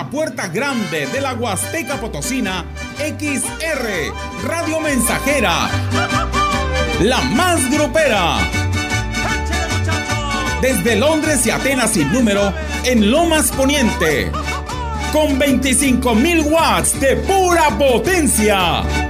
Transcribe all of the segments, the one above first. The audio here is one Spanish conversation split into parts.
la puerta grande de la Huasteca Potosina, XR, Radio Mensajera, la más grupera. Desde Londres y Atenas sin número, en Lomas Poniente, con 25.000 watts de pura potencia.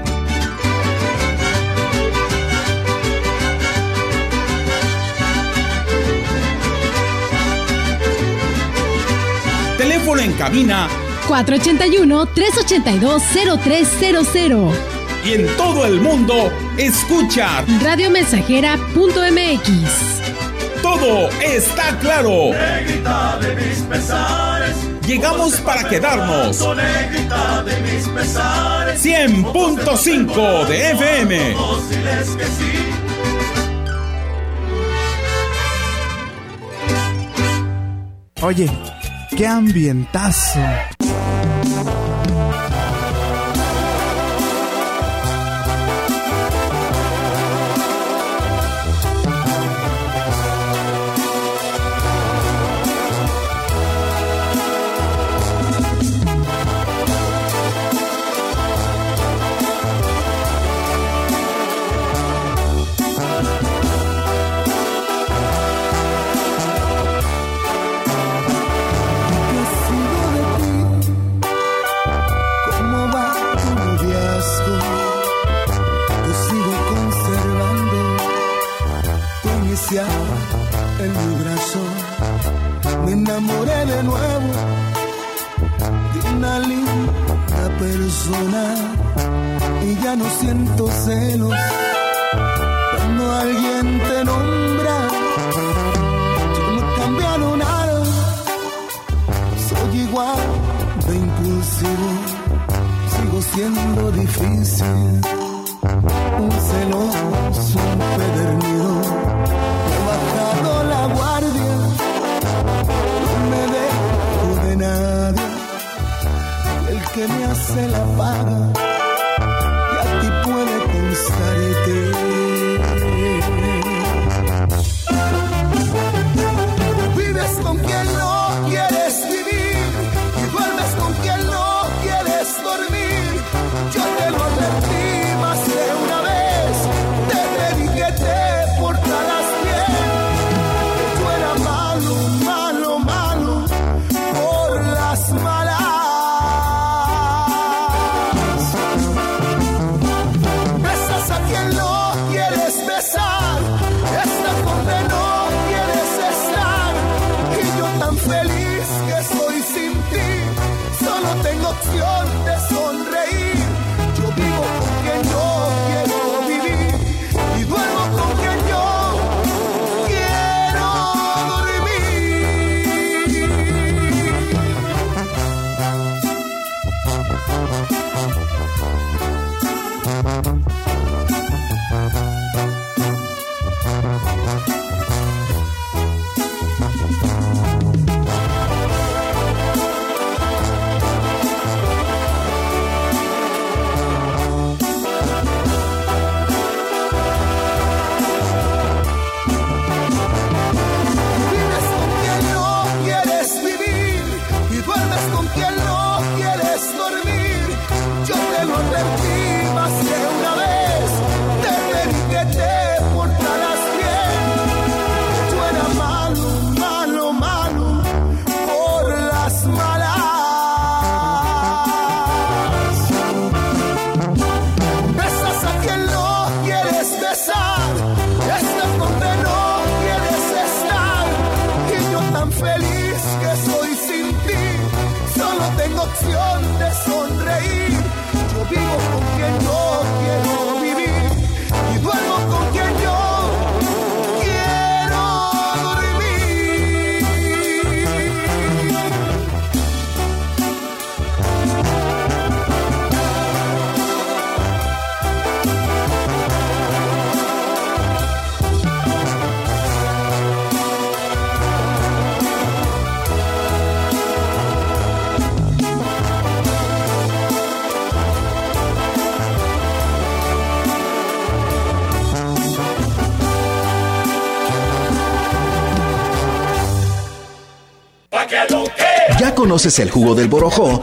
Teléfono en cabina 481-382-0300. Y en todo el mundo, escucha radiomensajera.mx. Todo está claro. Negrita de mis pesares. Llegamos para quedarnos. Negrita de mis pesares. 100.5 de FM. Oye, qué ambientazo. De nuevo de una linda persona y ya no siento celos cuando alguien te nombra. Yo no he cambiado nada soy igual de impulsivo, sigo siendo difícil, un celoso. He que me hace la paga, y a ti puede constarte. Conoces el jugo del Borojó,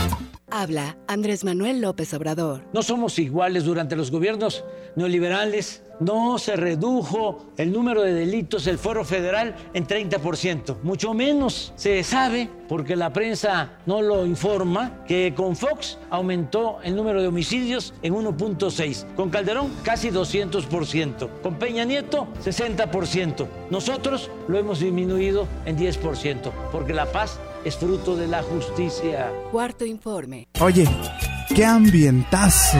Habla Andrés Manuel López Obrador. No somos iguales durante los gobiernos neoliberales. No se redujo el número de delitos del foro federal en 30%. Mucho menos se sabe, porque la prensa no lo informa, que con Fox aumentó el número de homicidios en 1.6. Con Calderón casi 200%. Con Peña Nieto 60%. Nosotros lo hemos disminuido en 10%, porque la paz es fruto de la justicia. Cuarto informe. Oye, qué ambientazo.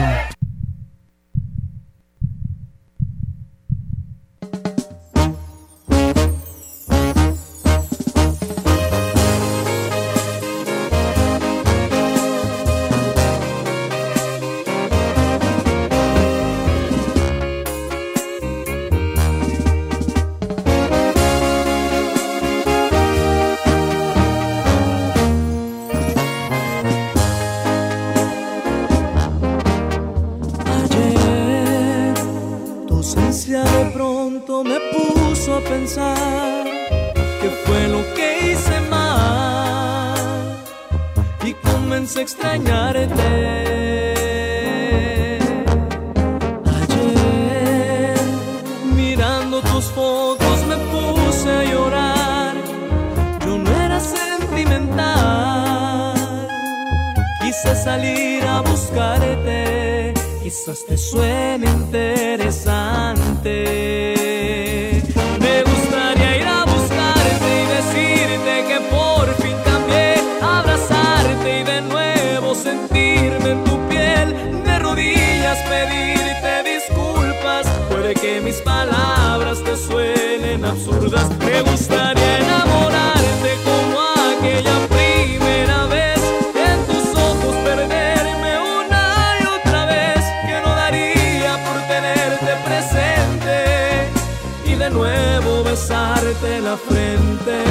Frente.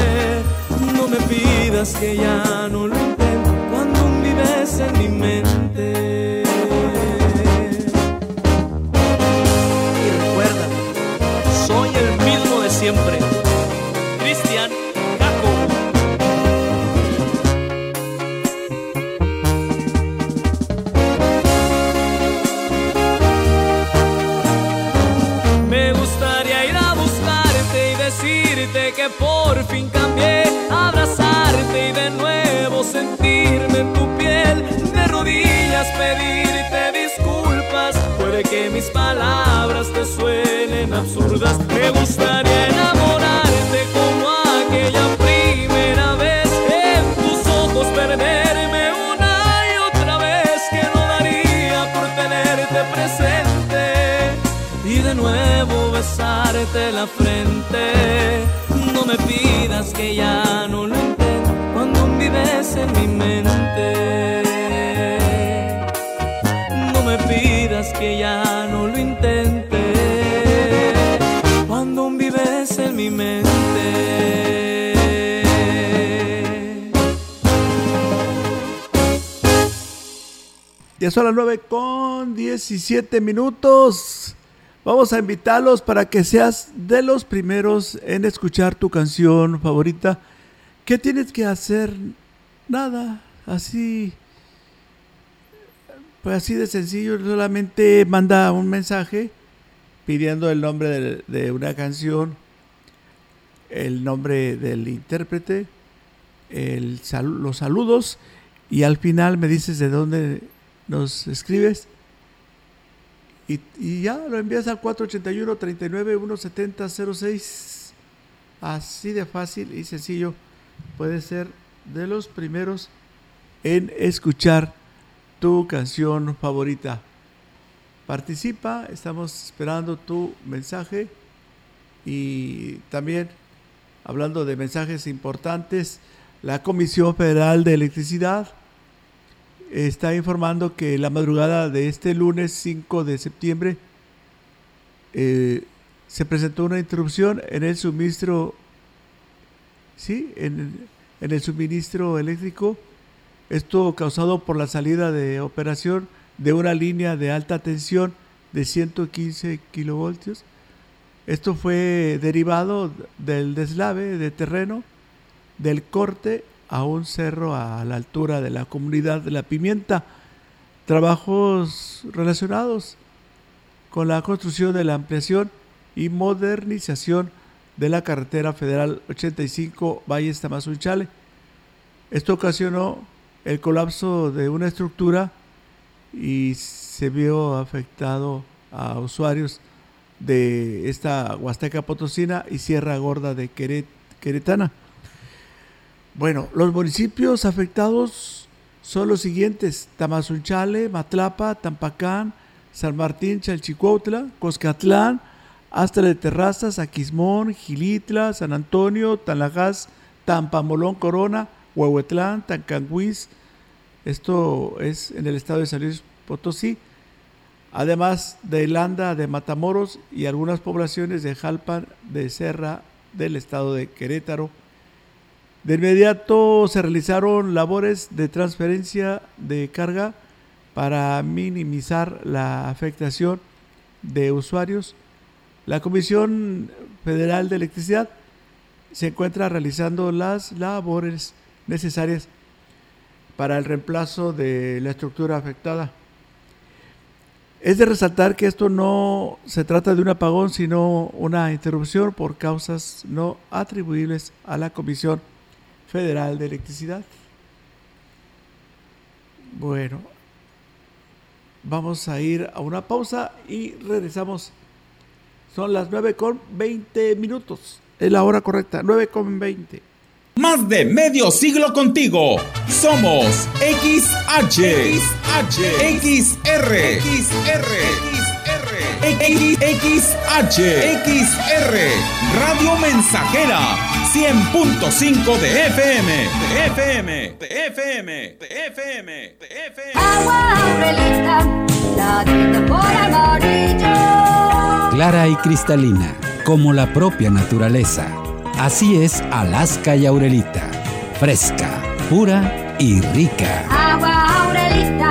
No me pidas que ya no lo por fin cambié, abrazarte y de nuevo sentirme en tu piel, de rodillas pedirte disculpas. Puede que mis palabras te suenen absurdas. Me gustaría enamorarte como aquella primera vez, en tus ojos perderme una y otra vez, que no daría por tenerte presente y de nuevo besarte la frente. Me pidas que ya no lo intento cuando vives en mi mente. No me pidas que ya no lo intente cuando vives en mi mente. Ya son las 9 con 17 minutos. Vamos a invitarlos para que seas de los primeros en escuchar tu canción favorita. ¿Qué tienes que hacer? Nada, así. Pues así de sencillo, solamente manda un mensaje pidiendo el nombre de, una canción, el nombre del intérprete, el los saludos y al final me dices de dónde nos escribes y, ya lo envías al 481 39 170 06 así de fácil y sencillo puedes ser de los primeros en escuchar tu canción favorita. Participa estamos esperando tu mensaje y también hablando de mensajes importantes la Comisión Federal de Electricidad está informando que la madrugada de este lunes 5 de septiembre eh, se presentó una interrupción en el suministro, sí, en, en el suministro eléctrico. Esto causado por la salida de operación de una línea de alta tensión de 115 kilovoltios. Esto fue derivado del deslave de terreno del corte a un cerro a la altura de la comunidad de la pimienta. Trabajos relacionados con la construcción de la ampliación y modernización de la carretera federal 85 Valles Tamazunchale. Esto ocasionó el colapso de una estructura y se vio afectado a usuarios de esta Huasteca Potosina y Sierra Gorda de Queretana. Bueno, los municipios afectados son los siguientes: Tamazunchale, Matlapa, Tampacán, San Martín, Chalchicuautla, Coscatlán, Astra de Terrazas, Aquismón, Gilitla, San Antonio, Tanlajas, Tampamolón, Corona, Huehuetlán, Tancanguis. Esto es en el estado de San Luis Potosí. Además de Landa, de Matamoros y algunas poblaciones de Jalpan, de Serra, del estado de Querétaro de inmediato se realizaron labores de transferencia de carga para minimizar la afectación de usuarios. La Comisión Federal de Electricidad se encuentra realizando las labores necesarias para el reemplazo de la estructura afectada. Es de resaltar que esto no se trata de un apagón, sino una interrupción por causas no atribuibles a la Comisión Federal de Electricidad. Bueno, vamos a ir a una pausa y regresamos. Son las 9 con 20 minutos. Es la hora correcta, 9 con 20. Más de medio siglo contigo. Somos XH, XH, XR, XR, XR, XH, XR, Radio Mensajera 100.5 de FM, de FM, de FM, de FM, de FM. Agua Aurelita, la por amarillo. Clara y cristalina, como la propia naturaleza. Así es Alaska y Aurelita. Fresca, pura y rica. Agua Aurelita,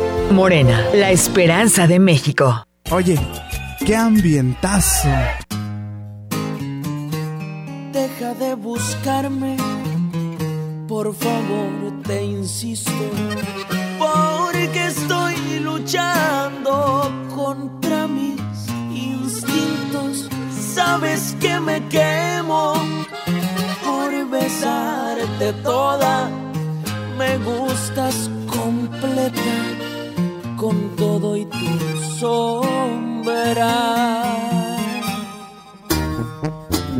Morena, la esperanza de México. Oye, qué ambientazo. Deja de buscarme, por favor, te insisto, porque estoy luchando contra mis instintos. Sabes que me quemo por besarte toda, me gustas completa con todo y tu sombra.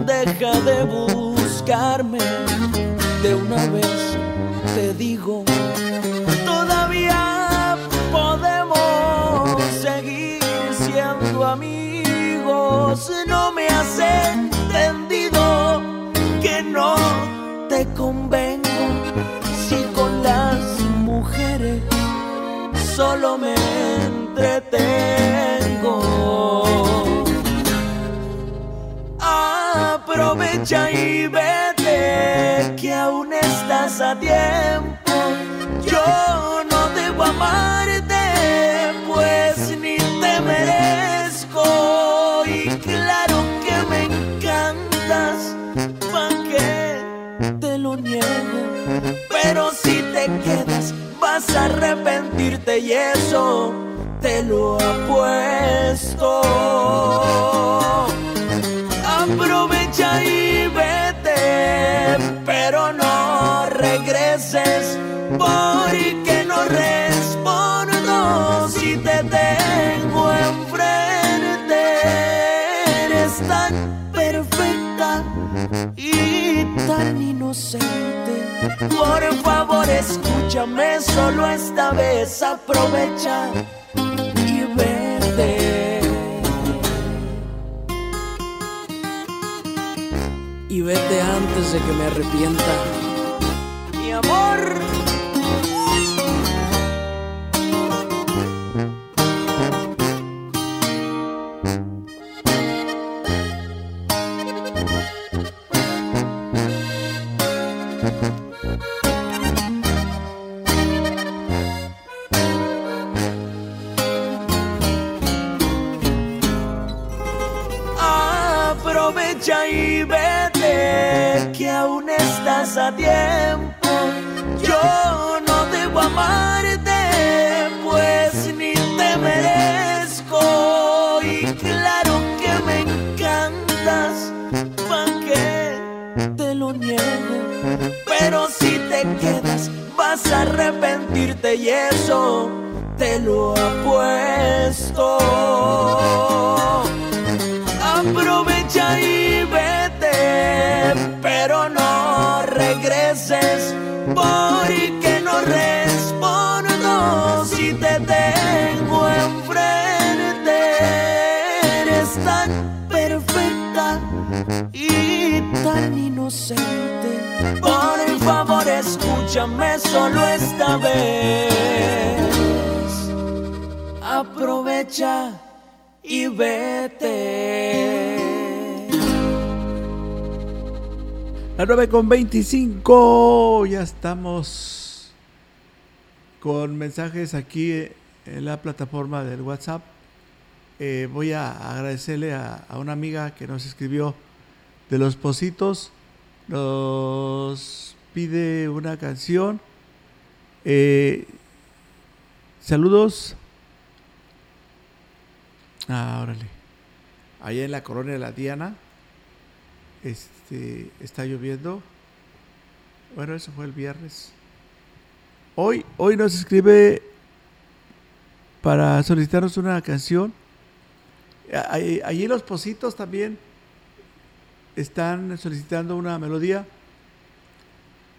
Deja de buscarme de una vez, te digo, todavía podemos seguir siendo amigos. Aprovecha y vete, que aún estás a tiempo. Yo no debo amarte, pues ni te merezco. Y claro que me encantas, ¿pa' qué te lo niego? Pero si te quedas vas a arrepentirte y eso te lo apuesto. Pero no regreses porque no respondo si te tengo enfrente. Eres tan perfecta y tan inocente. Por favor, escúchame solo esta vez. Aprovecha Vete antes de que me arrepienta. Mi amor. Tiempo. Yo no debo amarte, pues ni te merezco. Y claro que me encantas, ¿pa' qué te lo niego? Pero si te quedas, vas a arrepentirte y eso te lo apuesto. Escúchame solo esta vez. Aprovecha y vete. La 9 con 25. Ya estamos con mensajes aquí en la plataforma del WhatsApp. Eh, voy a agradecerle a, a una amiga que nos escribió de los Positos. Nos pide una canción. Eh, saludos. Ah, órale. Allá en la colonia de la Diana. Este, está lloviendo. Bueno, eso fue el viernes. Hoy, hoy nos escribe para solicitarnos una canción. Allí los Positos también están solicitando una melodía.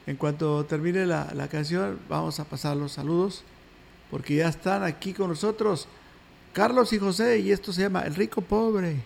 En cuanto termine la, la canción, vamos a pasar los saludos, porque ya están aquí con nosotros Carlos y José, y esto se llama El Rico Pobre.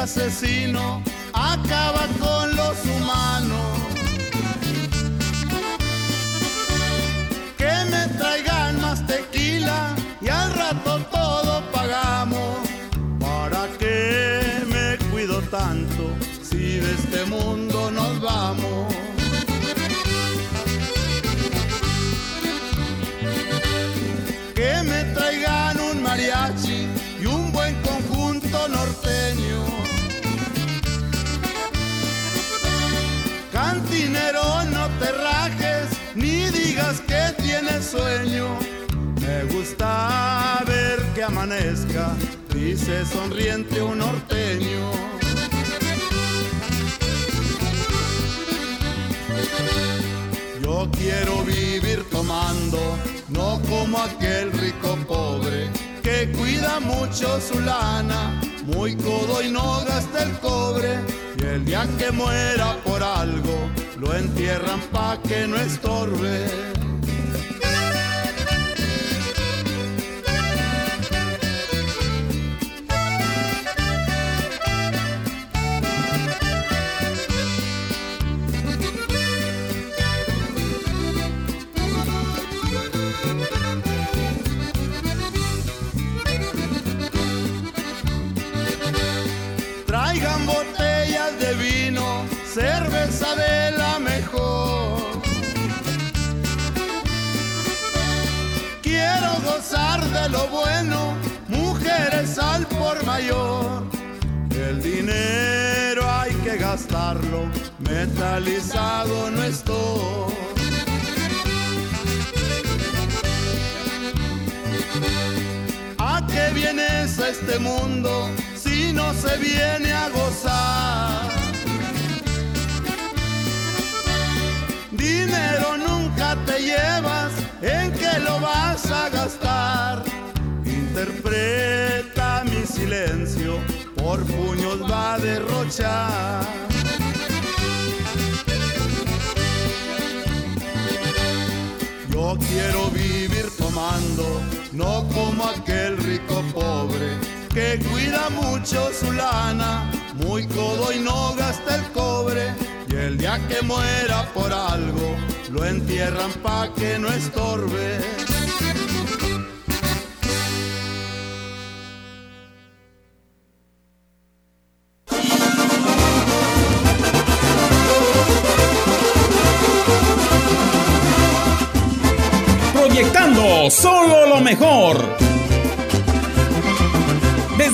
Asesino acaba con los humanos. Cantinero, no te rajes, ni digas que tienes sueño. Me gusta ver que amanezca, dice sonriente un norteño. Yo quiero vivir tomando, no como aquel rico pobre que cuida mucho su lana, muy codo y no gasta el cobre. Y el día que muera por algo, lo entierran pa' que no estorbe. Traigan botellas de vino, cerveza de de lo bueno, mujeres al por mayor. el dinero hay que gastarlo, metalizado no estoy. ¿A qué vienes a este mundo si no se viene a gozar? Dinero nunca te llevas, ¿en qué lo vas a gastar? Interpreta mi silencio, por puños va a derrochar. Yo quiero vivir tomando, no como aquel rico pobre que cuida mucho su lana, muy codo y no gasta el cobre. Y el día que muera por algo, lo entierran pa' que no estorbe. Proyectando solo lo mejor.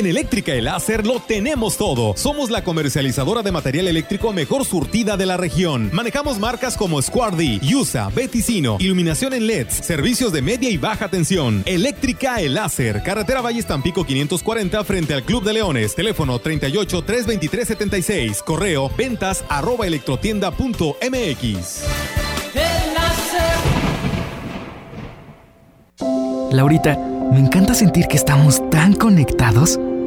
En Eléctrica El Láser lo tenemos todo. Somos la comercializadora de material eléctrico mejor surtida de la región. Manejamos marcas como Squardi, Yusa, Beticino, iluminación en LEDs, servicios de media y baja tensión. Eléctrica El Láser, carretera Valle Tampico 540 frente al Club de Leones. Teléfono 38 323 76. Correo ventas arroba electrotienda.mx. Laurita, me encanta sentir que estamos tan conectados.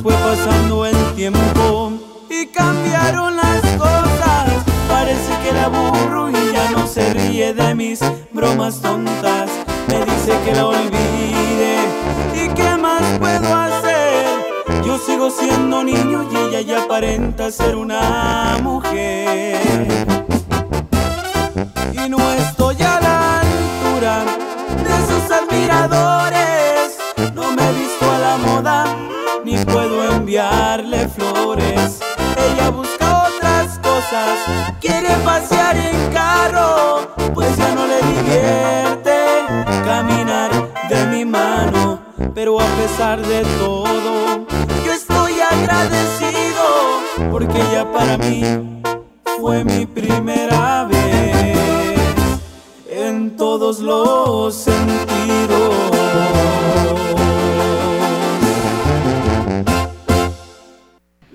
Fue pasando el tiempo y cambiaron las cosas. Parece que la burro y ya no se ríe de mis bromas tontas. Me dice que la olvide y qué más puedo hacer. Yo sigo siendo niño y ella ya aparenta ser una mujer. Y no estoy a la altura de sus admiradores enviarle flores. Ella busca otras cosas, quiere pasear en carro, pues ya no le divierte caminar de mi mano. Pero a pesar de todo, yo estoy agradecido, porque ella para mí fue mi primera vez en todos los sentidos.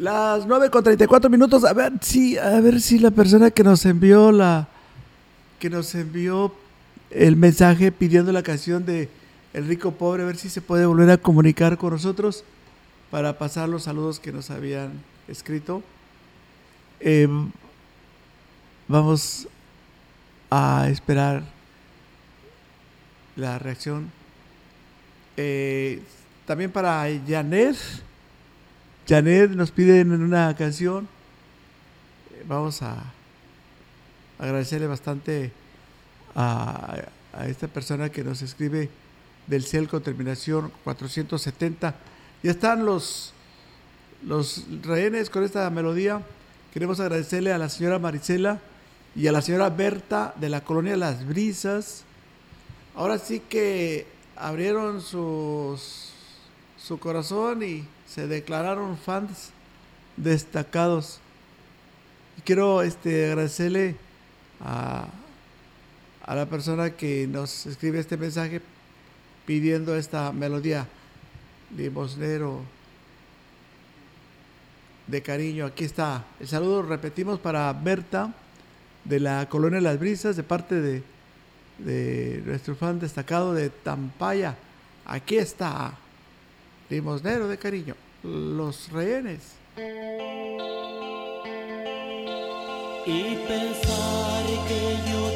Las 9 con 34 minutos. A ver si, a ver si la persona que nos envió la. que nos envió el mensaje pidiendo la canción de El Rico Pobre, a ver si se puede volver a comunicar con nosotros para pasar los saludos que nos habían escrito. Eh, vamos a esperar la reacción. Eh, también para Janet. Janet nos pide en una canción. Eh, Vamos a agradecerle bastante a, esta persona que nos escribe del CEL con terminación 470. Ya están los, los rehenes con esta melodía. Queremos agradecerle a la señora Marisela y a la señora Berta de la colonia Las Brisas. Ahora sí que abrieron su corazón y se declararon fans destacados. Y quiero este, agradecerle a, a la persona que nos escribe este mensaje pidiendo esta melodía limosnero de cariño. Aquí está. El saludo repetimos para Berta de la Colonia Las Brisas de parte de, de nuestro fan destacado de Tampaya. Aquí está. Limosnero de cariño. Los rehenes. Y pensar que yo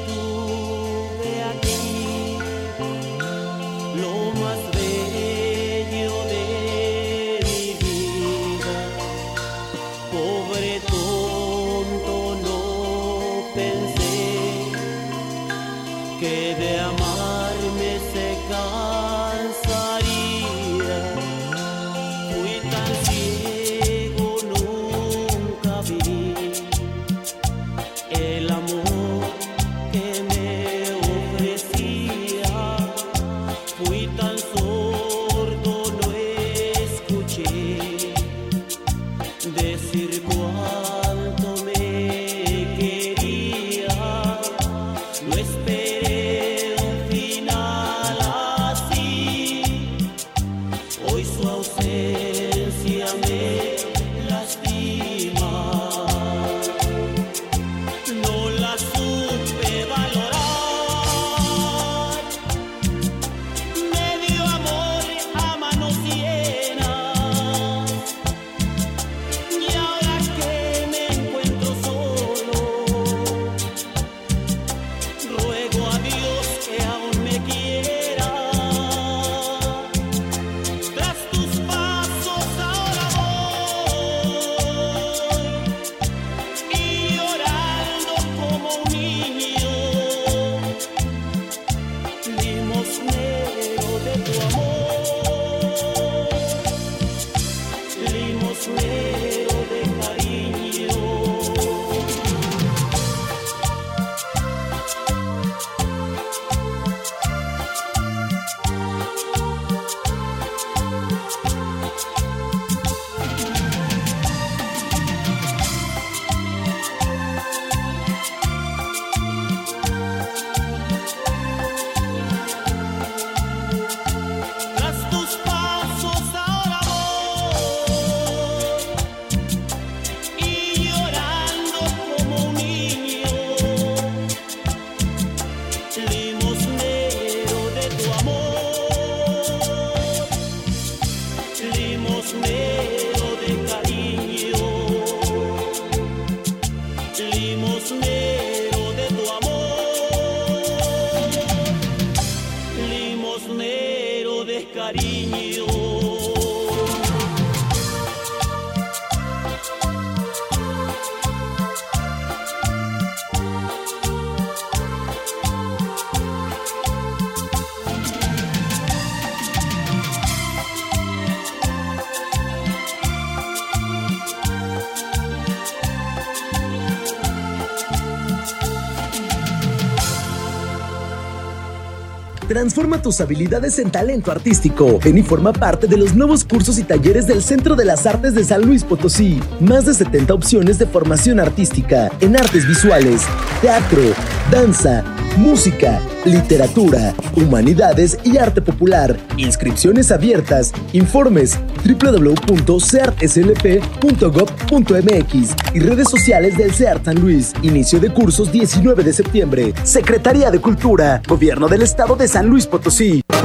Transforma tus habilidades en talento artístico. Ven y forma parte de los nuevos cursos y talleres del Centro de las Artes de San Luis Potosí. Más de 70 opciones de formación artística en artes visuales, teatro, danza, música, literatura, humanidades y arte popular. Inscripciones abiertas. Informes www.ceartslp.gov.mx y redes sociales del CEART San Luis. Inicio de cursos 19 de septiembre. Secretaría de Cultura, Gobierno del Estado de San Luis Potosí.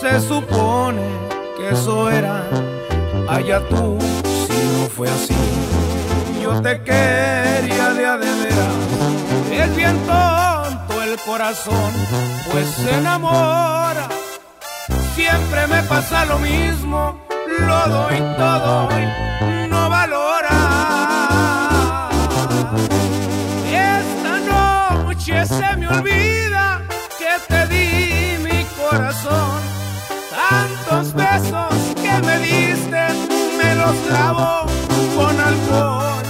Se supone que eso era. Allá tú, si no fue así, yo te quería de a de veras. Es bien tonto el corazón, pues se enamora. Siempre me pasa lo mismo, lo doy todo y no valora. Corazón. Tantos besos que me diste, me los lavo con alcohol.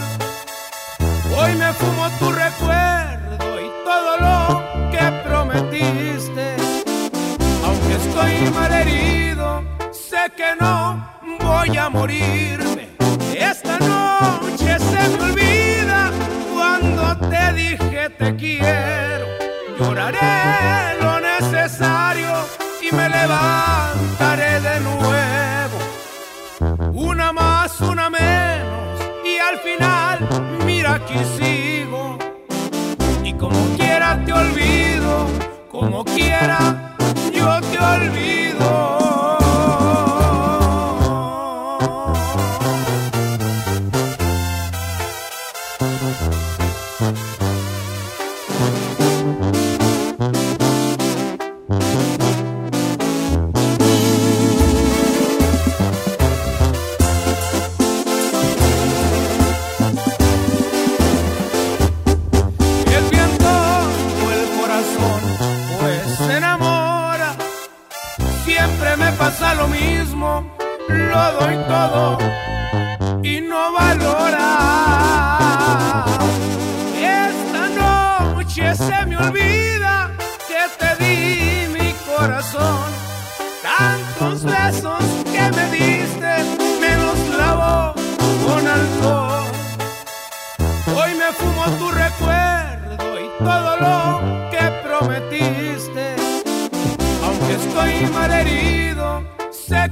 Hoy me fumo tu recuerdo y todo lo que prometiste. Aunque estoy mal herido, sé que no voy a morirme. Esta noche se me olvida cuando te dije te quiero. Lloraré me levantaré de nuevo. Una más, una menos y al final, mira aquí sigo. Y como quiera te olvido, como quiera yo te olvido. Lo mismo, lo doy todo y no valora. Esta noche se me olvida que te di mi corazón. Tantos besos que me diste, me los lavo con alcohol. Hoy me fumo tu recuerdo y todo lo que prometiste. Aunque estoy mal herido,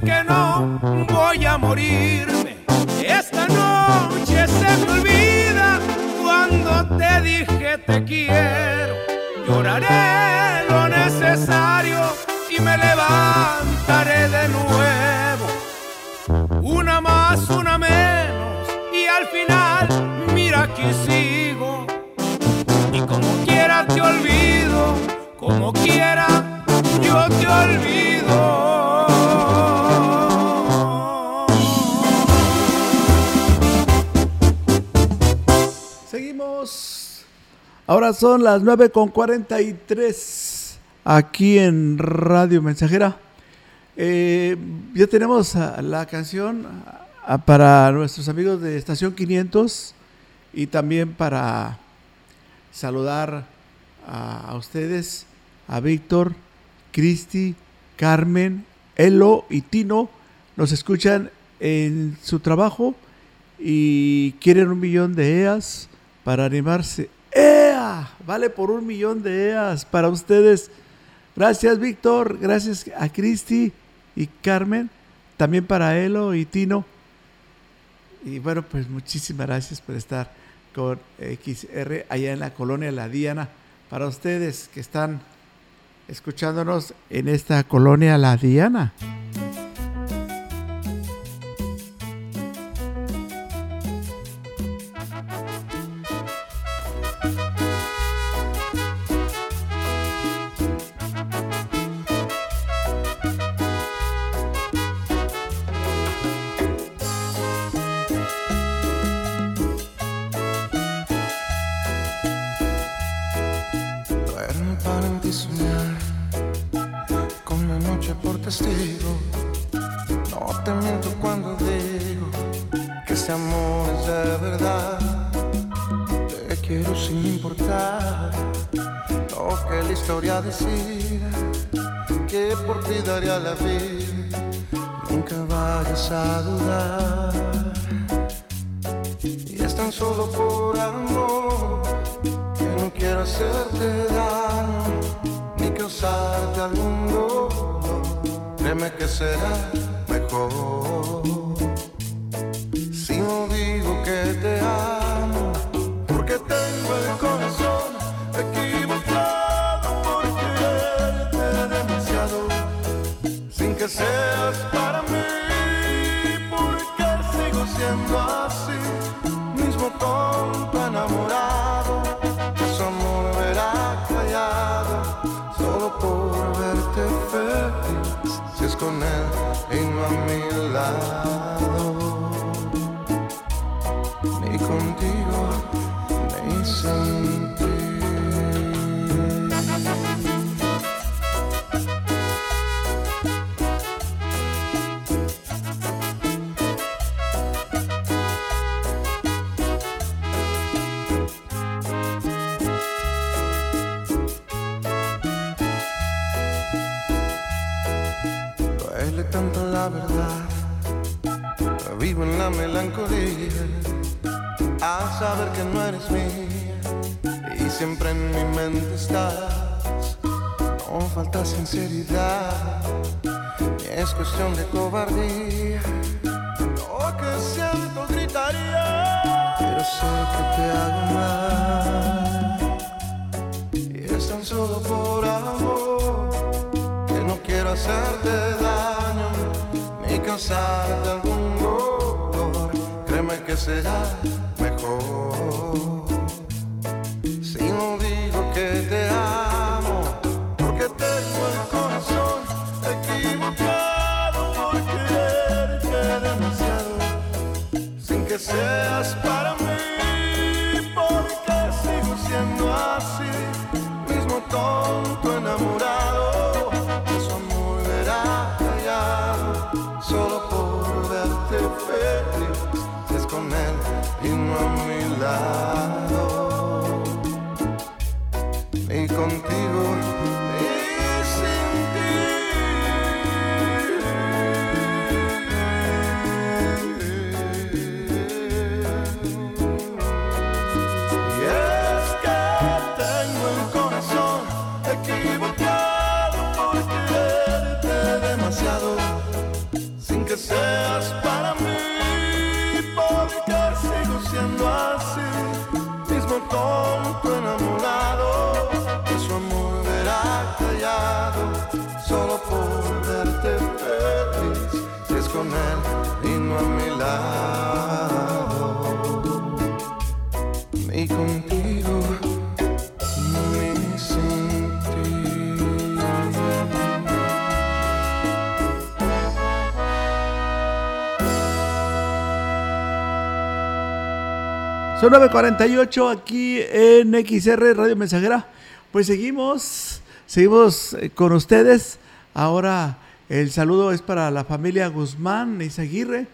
que no voy a morirme. Esta noche se me olvida cuando te dije te quiero. Lloraré lo necesario y me levantaré de nuevo. Una más, una menos y al final, mira aquí sigo. Y como quiera te olvido, como quiera yo te olvido. Ahora son las 9 con 43 aquí en Radio Mensajera. Eh, ya tenemos la canción para nuestros amigos de Estación 500 y también para saludar a, ustedes, a Víctor, Cristi, Carmen, Elo y Tino. Nos escuchan en su trabajo y quieren un millón de EAS para animarse. ¡Ea! Vale por un millón de EAS para ustedes. Gracias, Víctor. Gracias a Cristi y Carmen. También para Elo y Tino. Y bueno, pues muchísimas gracias por estar con XR allá en la colonia La Diana. Para ustedes que están escuchándonos en esta colonia La Diana. saber que no eres mía y siempre en mi mente estás. No falta sinceridad, y es cuestión de cobardía. Lo que siento gritaría, pero sé que te hago mal. Y es tan solo por amor que no quiero hacerte daño ni causarte algún dolor. Créeme que será amor, sin un digo que te amo. 9.48 aquí en XR Radio Mensajera. Pues seguimos, seguimos eh, con ustedes. Ahora El saludo es para la familia Guzmán Izaguirre.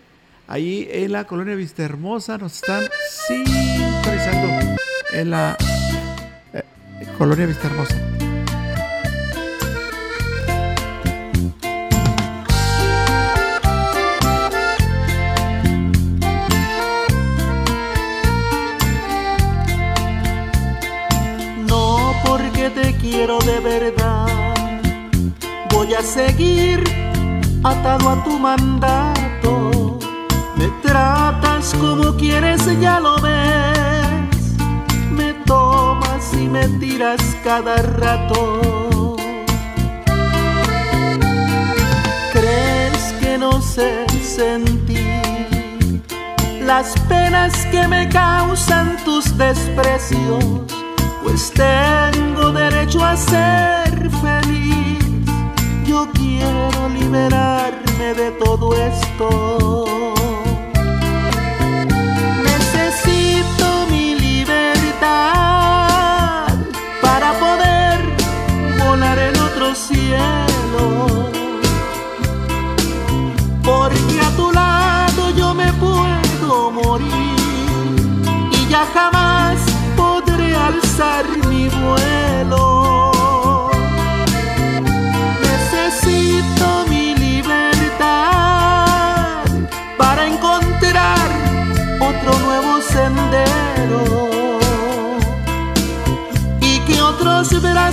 Ahí en la colonia Vista Hermosa nos están sintonizando en la eh, colonia Vista Hermosa. A seguir atado a tu mandato. Me tratas como quieres, ya lo ves. Me tomas y me tiras cada rato. ¿Crees que no sé sentir las penas que me causan tus desprecios? Pues tengo derecho a ser feliz. Yo quiero liberarme de todo esto.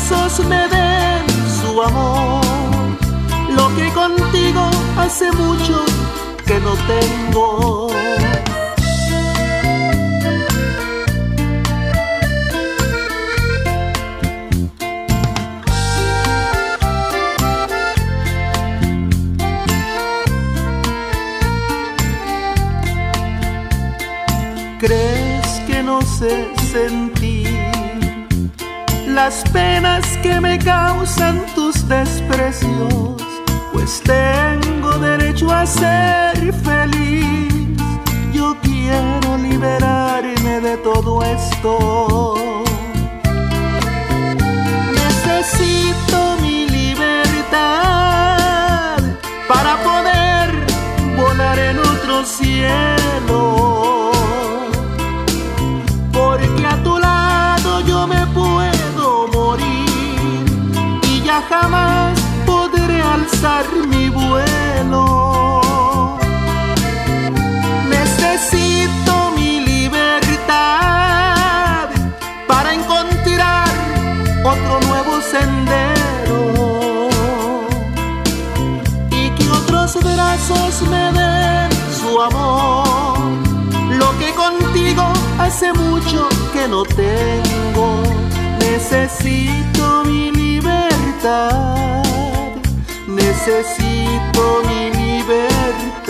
Brazos me den su amor. Lo que contigo hace mucho que no tengo. ¿Crees que no sé sentir las penas que me causan tus desprecios? Pues tengo derecho a ser feliz. Yo quiero liberarme de todo esto. Necesito mi libertad para poder volar en otro cielo. Mi vuelo. Necesito mi libertad para encontrar otro nuevo sendero y que otros brazos me den su amor. Lo que contigo hace mucho que no tengo. Necesito mi libertad. Necesito mi libertad.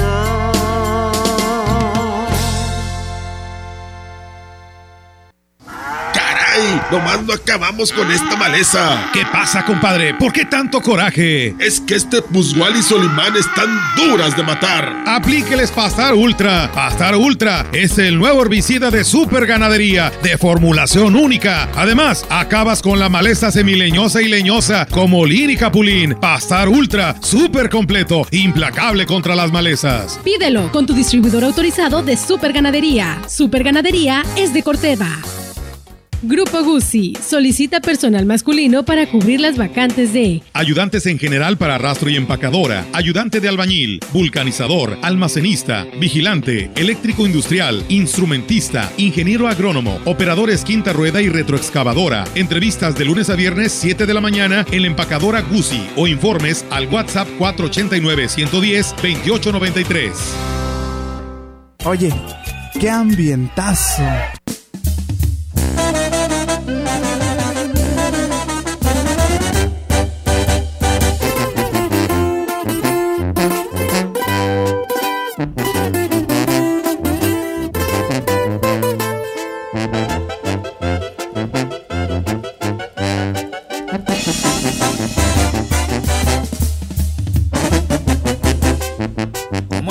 Nomás no acabamos con esta maleza. ¿Qué pasa, compadre? ¿Por qué tanto coraje? Es que este Pusgual y Solimán están duras de matar. Aplíqueles Pastar Ultra. Pastar Ultra es el nuevo herbicida de super ganadería de formulación única. Además, acabas con la maleza semileñosa y leñosa como Lin y Capulín. Pastar Ultra, súper completo, implacable contra las malezas. Pídelo con tu distribuidor autorizado de Super Ganadería. Super Ganadería es de Corteva. Grupo Guzzi solicita personal masculino para cubrir las vacantes de Ayudantes en general para rastro y empacadora, ayudante de albañil, vulcanizador, almacenista, vigilante, eléctrico industrial, instrumentista, ingeniero agrónomo, operadores quinta rueda y retroexcavadora. Entrevistas de lunes a viernes 7 de la mañana en la empacadora Guzzi o informes al WhatsApp 489 110 2893. Oye, qué ambientazo.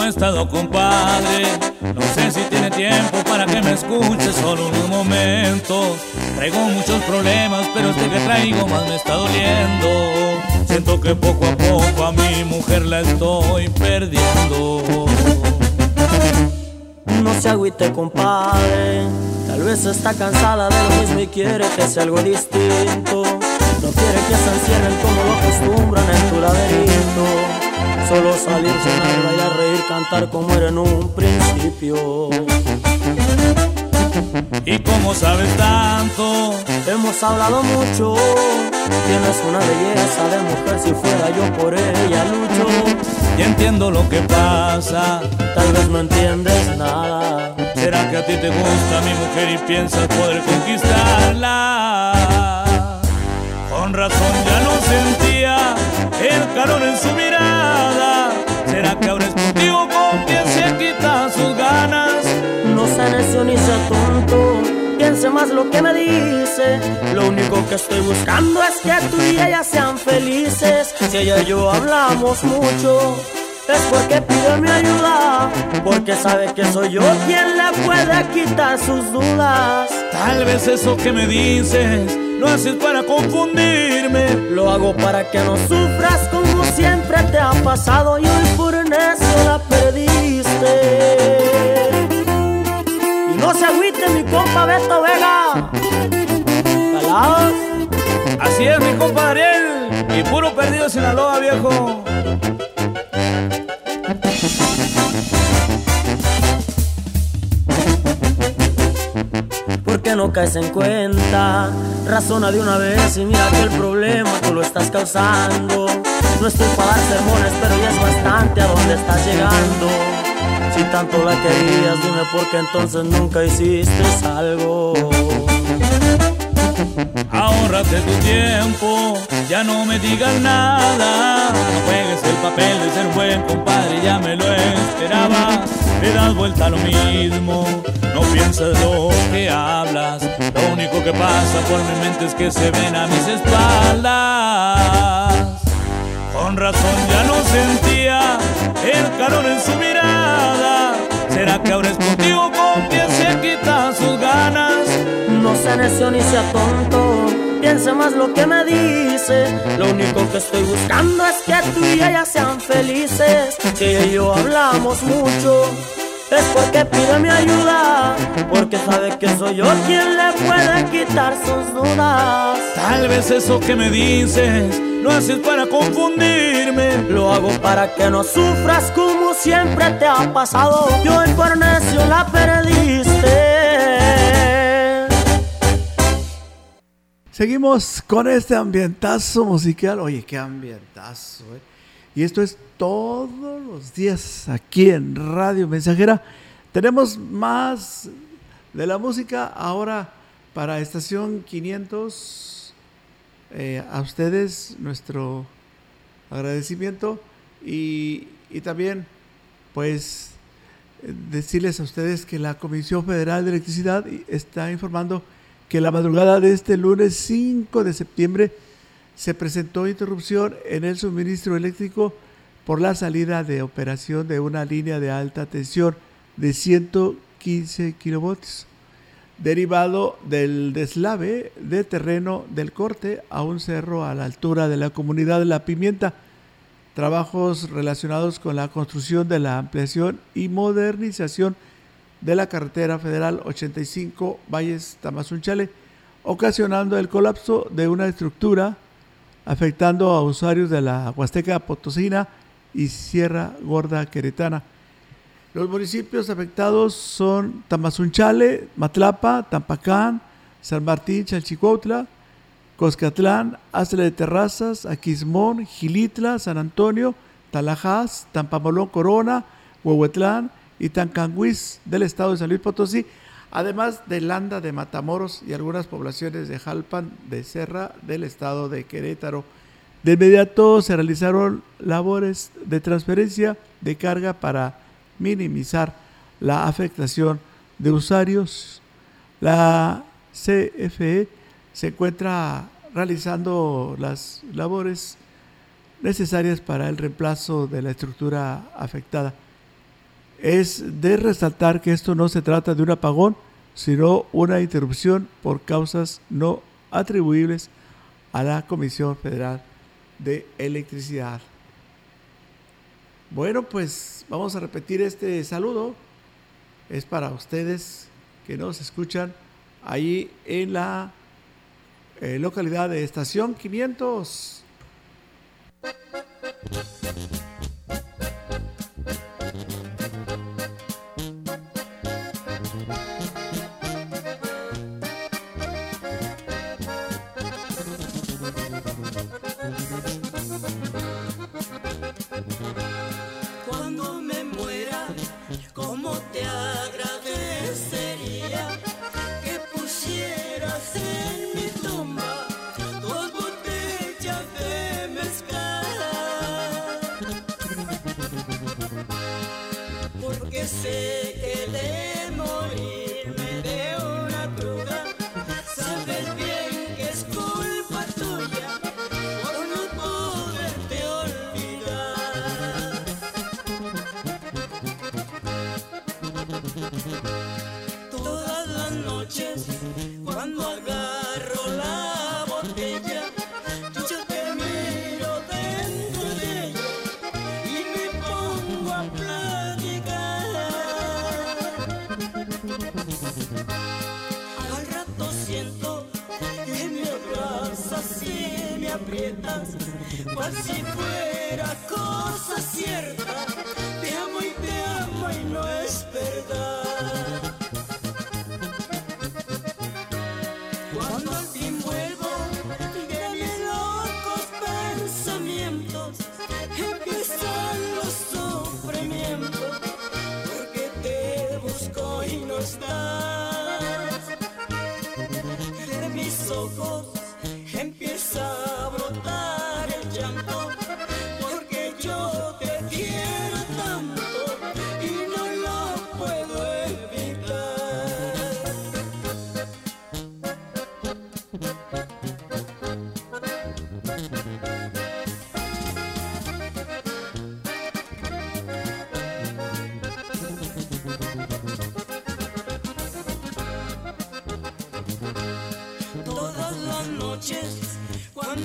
¿Cómo ha estado, compadre? No sé si tiene tiempo para que me escuche solo unos momentos. Traigo muchos problemas, pero este que traigo más me está doliendo. Si Siento que poco a poco a mi mujer la estoy perdiendo. No se agüite, compadre. Tal vez está cansada de lo mismo y quiere que sea algo distinto. No quiere que se encierren como lo acostumbran en tu laberinto. Solo salir, cenar, bailar, reír, cantar como era en un principio. ¿Y cómo sabes tanto? Hemos hablado mucho. Tienes una belleza de mujer, si fuera yo por ella lucho. Y entiendo lo que pasa, tal vez no entiendes nada. ¿Será que a ti te gusta mi mujer y piensas poder conquistarla? Con razón ya el calor en su mirada. ¿Será que ahora es contigo con quien se quita sus ganas? No sea necio ni sea tonto, piense más lo que me dice. Lo único que estoy buscando es que tú y ella sean felices. Si ella y yo hablamos mucho, es porque pide mi ayuda, porque sabe que soy yo quien le puede quitar sus dudas. Tal vez eso que me dices lo haces para confundirme. Lo hago para que no sufras como siempre te ha pasado y hoy por necio la perdiste. Y no se agüite mi compa Beto Vega. Calados. Así es mi compa Ariel y puro perdido Sinaloa viejo. ¿Por qué no caes en cuenta? Razona de una vez y mira que el problema tú lo estás causando. No estoy para dar sermones, pero ya es bastante a dónde estás llegando. Si tanto la querías, dime por qué entonces nunca hiciste algo. Ahórrate tu tiempo, ya no me digas nada. No juegues el papel de ser buen compadre, ya me lo esperaba. Le das vuelta a lo mismo, no piensas lo que hablas. Lo único que pasa por mi mente es que se ven a mis espaldas. Con razón ya no sentía el calor en su mirada. ¿Será que ahora es contigo con quien se quita sus ganas? No sea necio ni sea tonto, piense más lo que me dice. Lo único que estoy buscando es que tú y ella sean felices. Si ella y yo hablamos mucho, es porque pide mi ayuda, porque sabe que soy yo quien le puede quitar sus dudas. Tal vez eso que me dices lo haces para confundirme. Lo hago para que no sufras como siempre te ha pasado. Y hoy por necio la perdiste. Seguimos con este ambientazo musical. Oye, qué ambientazo, ¿eh? Y esto es todos los días aquí en Radio Mensajera. Tenemos más de la música ahora para estación 500. Eh, a ustedes nuestro agradecimiento y, y también pues decirles a ustedes que la Comisión Federal de Electricidad está informando que la madrugada de este lunes 5 de septiembre se presentó interrupción en el suministro eléctrico por la salida de operación de una línea de alta tensión de 115 kilovoltios, derivado del deslave de terreno del corte a un cerro a la altura de la comunidad de La Pimienta. Trabajos relacionados con la construcción de la ampliación y modernización de la carretera federal 85 Valles Tamazunchale, ocasionando el colapso de una estructura afectando a usuarios de la Huasteca Potosina y Sierra Gorda Queretana. Los municipios afectados son Tamazunchale, Matlapa, Tampacán, San Martín, Chalchicuautla, Coscatlán, Astra de Terrazas, Aquismón, Gilitla, San Antonio, Talajás, Tampamolón, Corona, Huehuetlán y Tancanguis del estado de San Luis Potosí, además de Landa de Matamoros y algunas poblaciones de Jalpan de Serra del estado de Querétaro. De inmediato se realizaron labores de transferencia de carga para minimizar la afectación de usuarios. La CFE se encuentra realizando las labores necesarias para el reemplazo de la estructura afectada. Es de resaltar que esto no se trata de un apagón, sino una interrupción por causas no atribuibles a la Comisión Federal de electricidad. Bueno, pues vamos a repetir este saludo. Es para ustedes que nos escuchan ahí en la eh, localidad de Estación 500.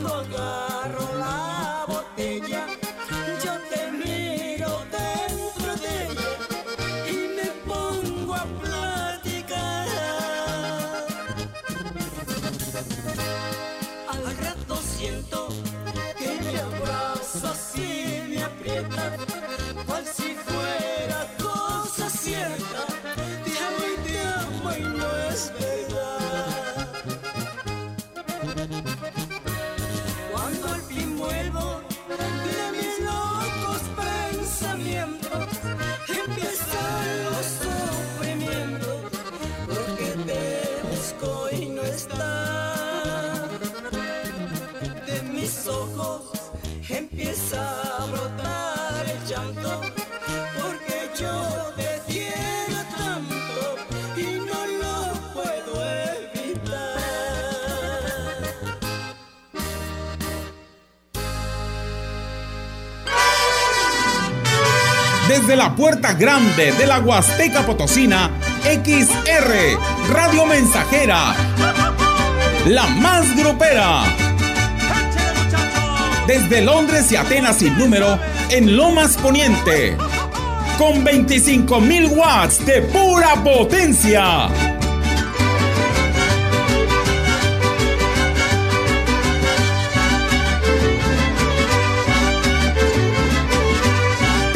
Cuando agarro Desde la puerta grande de la Huasteca Potosina, XR, Radio Mensajera, la más grupera. Desde Londres y Atenas sin número, en Lomas Poniente, con 25.000 watts de pura potencia.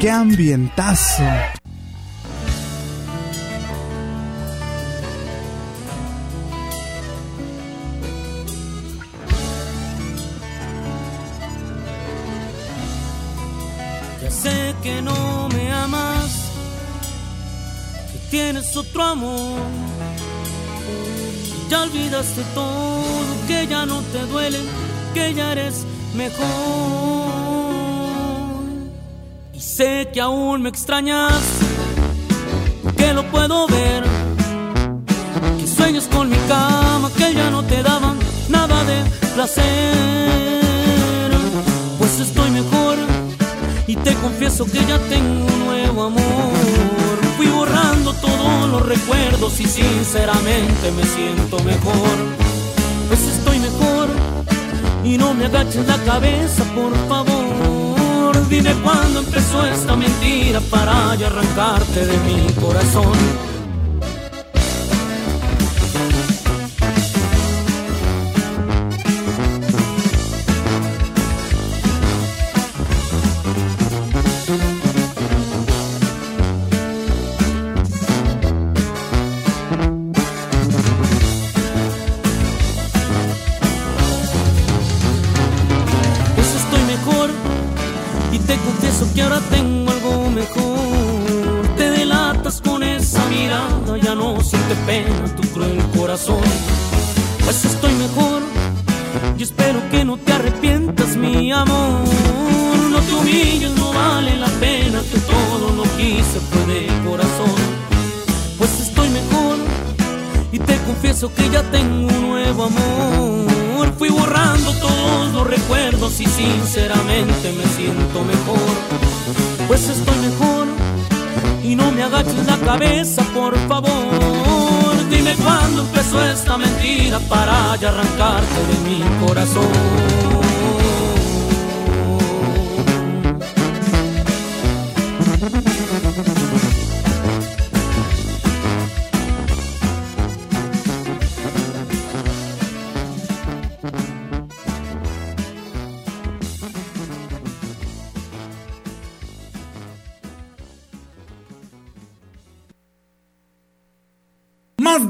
qué ambientazo. Ya sé que no me amas, que tienes otro amor. Ya olvidaste todo, que ya no te duele, que ya eres mejor. Y sé que aún me extrañas, que lo puedo ver. Que sueños con mi cama, que ya no te daban nada de placer. Pues estoy mejor y te confieso que ya tengo un nuevo amor. Fui borrando todos los recuerdos y sinceramente me siento mejor. Pues estoy mejor y no me agaches la cabeza, por favor. Dime cuándo empezó esta mentira para ya arrancarte de mi corazón. Cabeza, por favor. Dime cuándo empezó esta mentira para ya arrancarte de mi corazón.